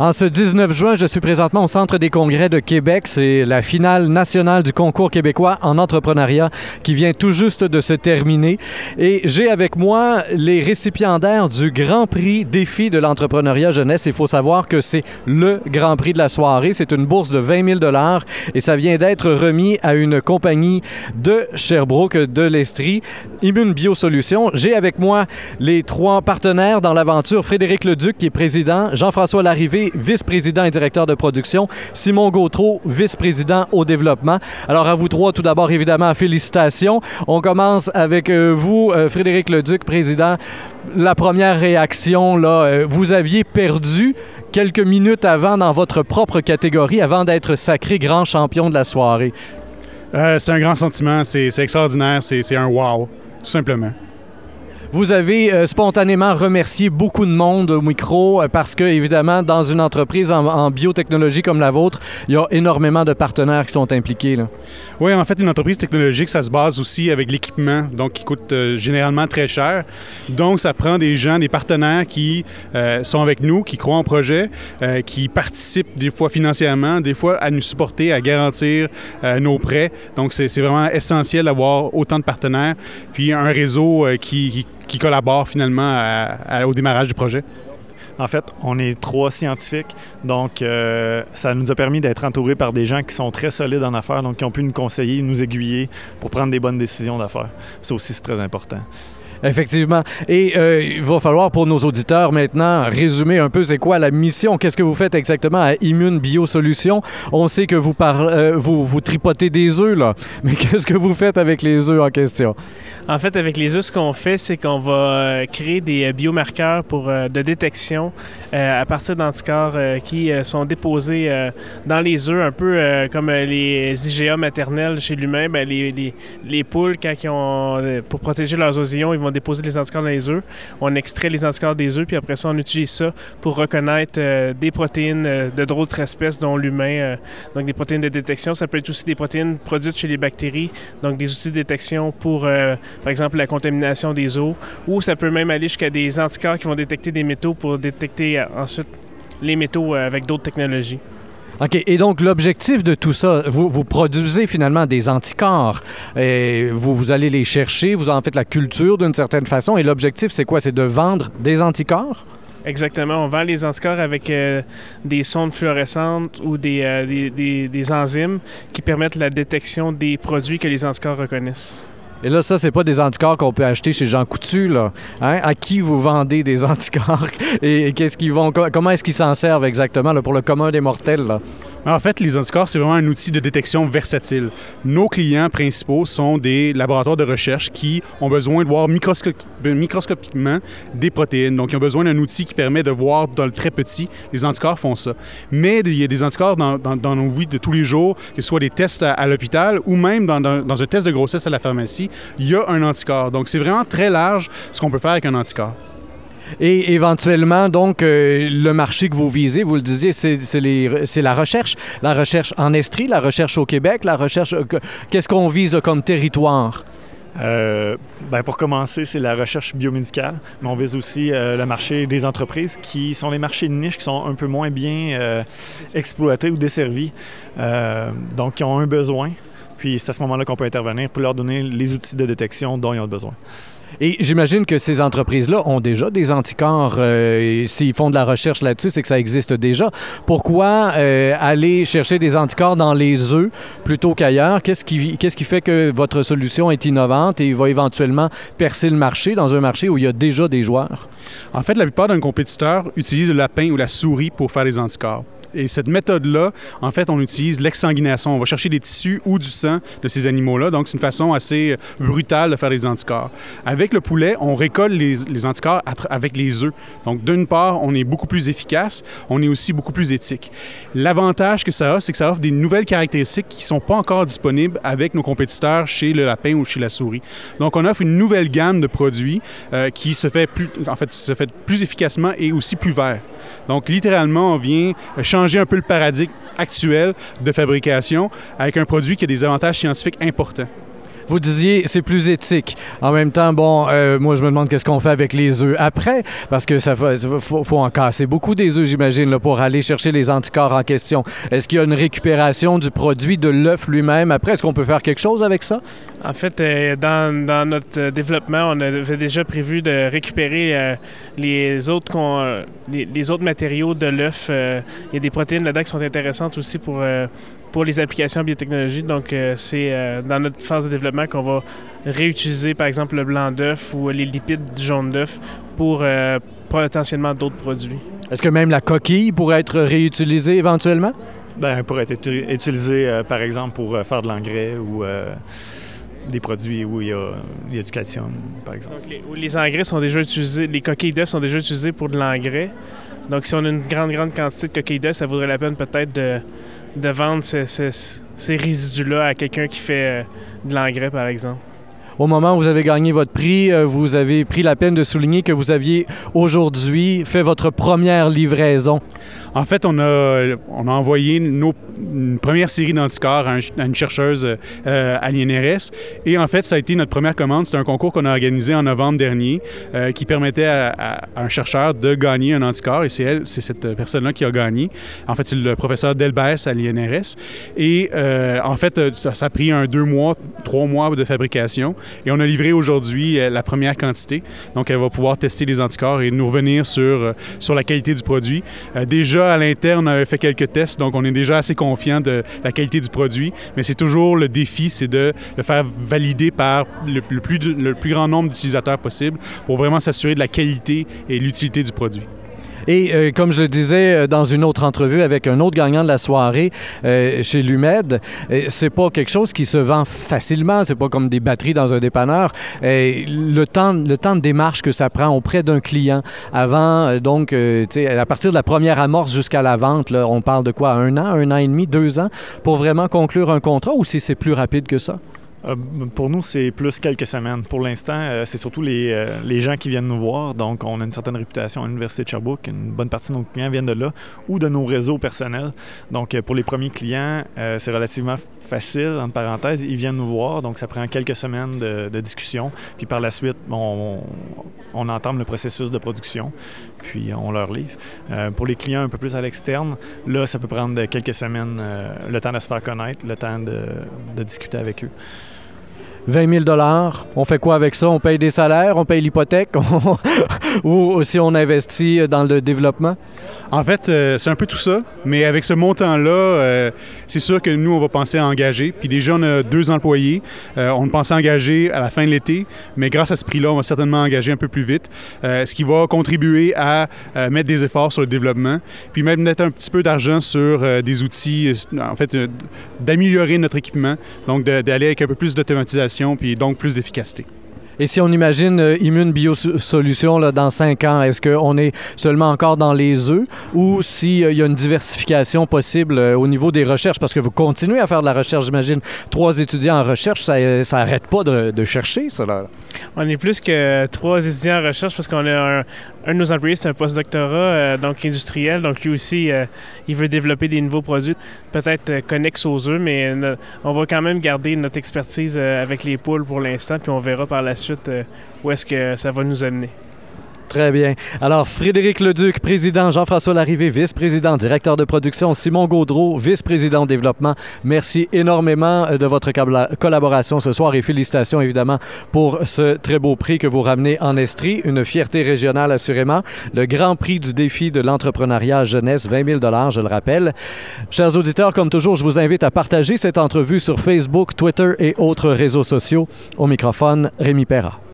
En ce 19 juin, je suis présentement au Centre des congrès de Québec. C'est la finale nationale du concours québécois en entrepreneuriat qui vient tout juste de se terminer. Et j'ai avec moi les récipiendaires du Grand Prix Défi de l'entrepreneuriat jeunesse. Il faut savoir que c'est le Grand Prix de la soirée. C'est une bourse de 20 000 et ça vient d'être remis à une compagnie de Sherbrooke, de l'Estrie, Immune Biosolutions. J'ai avec moi les trois partenaires dans l'aventure. Frédéric Leduc, qui est président, Jean-François Vice-président et directeur de production, Simon Gautreau, vice-président au développement. Alors à vous trois, tout d'abord, évidemment, félicitations. On commence avec euh, vous, euh, Frédéric Leduc, président. La première réaction, là, euh, vous aviez perdu quelques minutes avant dans votre propre catégorie, avant d'être sacré grand champion de la soirée. c'est un grand sentiment, c'est extraordinaire, c'est un wow, tout simplement. Vous avez euh, spontanément remercié beaucoup de monde au micro euh, parce que, évidemment, dans une entreprise en, biotechnologie comme la vôtre, il y a énormément de partenaires qui sont impliqués. Oui, en fait, une entreprise technologique, ça se base aussi avec l'équipement, donc qui coûte euh, généralement très cher. Donc, ça prend des gens, des partenaires qui sont avec nous, qui croient en projet, qui participent des fois financièrement, des fois à nous supporter, à garantir nos prêts. Donc, c'est vraiment essentiel d'avoir autant de partenaires, puis un réseau qui qui collaborent finalement au démarrage du projet? En fait, on est trois scientifiques, donc euh, ça nous a permis d'être entourés par des gens qui sont très solides en affaires, donc qui ont pu nous conseiller, nous aiguiller pour prendre des bonnes décisions d'affaires. Ça aussi, c'est très important. Effectivement. Et euh, il va falloir pour nos auditeurs maintenant résumer un peu c'est quoi la mission. Qu'est-ce que vous faites exactement à Immune Biosolutions? On sait que vous, euh, vous, tripotez des œufs, là. Mais qu'est-ce que vous faites avec les œufs en question? En fait, avec les œufs, ce qu'on fait, c'est qu'on va euh, créer des biomarqueurs pour, de détection à partir d'anticorps qui sont déposés dans les œufs, un peu comme les IGA maternels chez l'humain. Ben, les, les, les, poules, quand ils ont, pour protéger leurs osillons, ils vont déposer les anticorps dans les œufs. On extrait les anticorps des œufs, puis après ça, on utilise ça pour reconnaître euh, des protéines euh, de d'autres espèces, dont l'humain. Euh, donc, des protéines de détection. Ça peut être aussi des protéines produites chez les bactéries, donc des outils de détection pour, par exemple, la contamination des eaux. Ou ça peut même aller jusqu'à des anticorps qui vont détecter des métaux pour détecter ensuite les métaux avec d'autres technologies. OK. Et donc, l'objectif de tout ça, vous, produisez finalement des anticorps. Et vous, allez les chercher, vous en faites la culture d'une certaine façon. Et l'objectif, c'est quoi? C'est de vendre des anticorps? Exactement. On vend les anticorps avec euh, des sondes fluorescentes ou euh, des enzymes qui permettent la détection des produits que les anticorps reconnaissent. Et là, ça, c'est pas des anticorps qu'on peut acheter chez Jean Coutu. Hein? À qui vous vendez des anticorps? Et, qu'est-ce qu'ils vont, comment est-ce qu'ils s'en servent exactement pour le commun des mortels? En fait, les anticorps, c'est vraiment un outil de détection versatile. Nos clients principaux sont des laboratoires de recherche qui ont besoin de voir microscopiquement des protéines. Donc, ils ont besoin d'un outil qui permet de voir dans le très petit. Les anticorps font ça. Mais il y a des anticorps dans, nos vies de tous les jours, que ce soit des tests à, l'hôpital ou même dans, dans un test de grossesse à la pharmacie, il y a un anticorps. Donc, c'est vraiment très large ce qu'on peut faire avec un anticorps. Et éventuellement, donc, euh, le marché que vous visez, vous le disiez, c'est la recherche. La recherche en Estrie, la recherche au Québec, la recherche... Euh, qu'est-ce qu'on vise comme territoire? Euh, ben pour commencer, c'est la recherche biomédicale, mais on vise aussi le marché des entreprises qui sont les marchés de niche qui sont un peu moins bien exploités ou desservis, donc qui ont un besoin. Puis c'est à ce moment-là qu'on peut intervenir pour leur donner les outils de détection dont ils ont besoin. Et j'imagine que ces entreprises-là ont déjà des anticorps. Euh, s'ils font de la recherche là-dessus, c'est que ça existe déjà. Pourquoi euh, aller chercher des anticorps dans les œufs plutôt qu'ailleurs? Qu'est-ce qui, fait que votre solution est innovante et va éventuellement percer le marché dans un marché où il y a déjà des joueurs? En fait, la plupart d'un compétiteur utilise le lapin ou la souris pour faire les anticorps. Et cette méthode-là, en fait, on utilise l'exsanguination. On va chercher des tissus ou du sang de ces animaux-là. Donc, c'est une façon assez euh, brutale de faire des anticorps. Avec le poulet, on récolte les, anticorps avec les œufs. Donc, d'une part, on est beaucoup plus efficace, on est aussi beaucoup plus éthique. L'avantage que ça a, c'est que ça offre des nouvelles caractéristiques qui ne sont pas encore disponibles avec nos compétiteurs chez le lapin ou chez la souris. Donc, on offre une nouvelle gamme de produits euh, qui se fait plus, en fait, se fait plus efficacement et aussi plus vert. Donc, littéralement, on vient changer un peu le paradigme actuel de fabrication avec un produit qui a des avantages scientifiques importants. Vous disiez c'est plus éthique. En même temps, bon, euh, moi je me demande qu'est-ce qu'on fait avec les œufs après, parce que ça faut, en casser beaucoup des œufs, j'imagine, pour aller chercher les anticorps en question. Est-ce qu'il y a une récupération du produit de l'œuf lui-même après? Est-ce qu'on peut faire quelque chose avec ça? En fait, euh, dans, dans, notre développement, on avait déjà prévu de récupérer euh, les autres con, les, les, autres matériaux de l'œuf. il y a des protéines là-dedans qui sont intéressantes aussi pour pour les applications biotechnologie. Donc, euh, c'est euh, dans notre phase de développement qu'on va réutiliser, par exemple, le blanc d'œuf ou les lipides du jaune d'œuf pour euh, potentiellement d'autres produits. Est-ce que même la coquille pourrait être réutilisée éventuellement? Bien, pourrait être utilisée, par exemple, pour faire de l'engrais ou des produits où il y, a, calcium, par exemple. Donc, les, les engrais sont déjà utilisés, les coquilles d'œufs sont déjà utilisées pour de l'engrais. Donc, si on a une grande, grande quantité de coquilles d'œufs, ça vaudrait la peine peut-être de, de vendre ces, ces, ces résidus-là à quelqu'un qui fait euh, de l'engrais, par exemple. Au moment où vous avez gagné votre prix, euh, vous avez pris la peine de souligner que vous aviez aujourd'hui fait votre première livraison. En fait, on a, on a envoyé nos, une première série d'anticorps à, une chercheuse euh, à l'INRS. Et en fait, ça a été notre première commande. C'est un concours qu'on a organisé en novembre dernier euh, qui permettait à, un chercheur de gagner un anticorps. Et c'est elle, c'est cette personne-là qui a gagné. En fait, c'est le professeur Delbès à l'INRS. Et en fait, ça, ça, a pris un deux mois, trois mois de fabrication. Et on a livré aujourd'hui euh, la première quantité. Donc, elle va pouvoir tester les anticorps et nous revenir sur, euh, sur la qualité du produit. Euh, déjà, à l'interne, on avait fait quelques tests, donc on est déjà assez confiant de la qualité du produit. Mais c'est toujours le défi, c'est de le faire valider par le, plus, le plus grand nombre d'utilisateurs possible pour vraiment s'assurer de la qualité et l'utilité du produit. Et euh, comme je le disais euh, dans une autre entrevue avec un autre gagnant de la soirée euh, chez Lumed, c'est pas quelque chose qui se vend facilement. C'est pas comme des batteries dans un dépanneur. le temps, le temps de démarche que ça prend auprès d'un client avant, donc, à partir de la première amorce jusqu'à la vente, on parle de quoi Un an, un an et demi, deux ans pour vraiment conclure un contrat ou si c'est plus rapide que ça? Euh, pour nous, c'est plus quelques semaines. Pour l'instant, euh, c'est surtout les, euh, les, gens qui viennent nous voir. Donc, on a une certaine réputation à l'Université de Sherbrooke. Une bonne partie de nos clients viennent de là ou de nos réseaux personnels. Donc, pour les premiers clients, c'est relativement facile, entre parenthèses. Ils viennent nous voir. Donc, ça prend quelques semaines de, discussion. Puis par la suite, on, on, entame le processus de production. Puis on leur livre. pour les clients un peu plus à l'externe, là, ça peut prendre quelques semaines, le temps de se faire connaître, le temps de, de discuter avec eux. 20 000 On fait quoi avec ça? On paye des salaires, on paye l'hypothèque? Ou si on investit dans le développement? En fait, euh, c'est un peu tout ça, mais avec ce montant-là, euh, c'est sûr que nous, on va penser à engager. Puis déjà, on a deux employés. Euh, on pensait engager à la fin de l'été, mais grâce à ce prix-là, on va certainement engager un peu plus vite, ce qui va contribuer à mettre des efforts sur le développement, puis même mettre un petit peu d'argent sur des outils, en fait, d'améliorer notre équipement, donc d'aller avec un peu plus d'automatisation, puis donc plus d'efficacité. Et si on imagine euh, Immune Biosolutions là, dans cinq ans, est-ce qu'on est seulement encore dans les œufs ou s'il euh, y a une diversification possible euh, au niveau des recherches? Parce que vous continuez à faire de la recherche, j'imagine. Trois étudiants en recherche, ça n'arrête pas de, de chercher, ça. Là. On est plus que trois étudiants en recherche parce qu'on a un, un, de nos employés, c'est un postdoctorat, donc industriel. Donc lui aussi, il veut développer des nouveaux produits, peut-être connexes aux œufs, mais on va quand même garder notre expertise avec les poules pour l'instant, puis on verra par la suite euh, où est-ce que ça va nous amener. Très bien. Alors, Frédéric Leduc, président, Jean-François Larrivé, vice-président, directeur de production, Simon Gaudreau, vice-président développement. Merci énormément euh, de votre collaboration ce soir et félicitations évidemment pour ce très beau prix que vous ramenez en Estrie. Une fierté régionale assurément. Le grand prix du défi de l'entrepreneuriat jeunesse, 20 000 je le rappelle. Chers auditeurs, comme toujours, je vous invite à partager cette entrevue sur Facebook, Twitter et autres réseaux sociaux. Au microphone, Rémi Perra.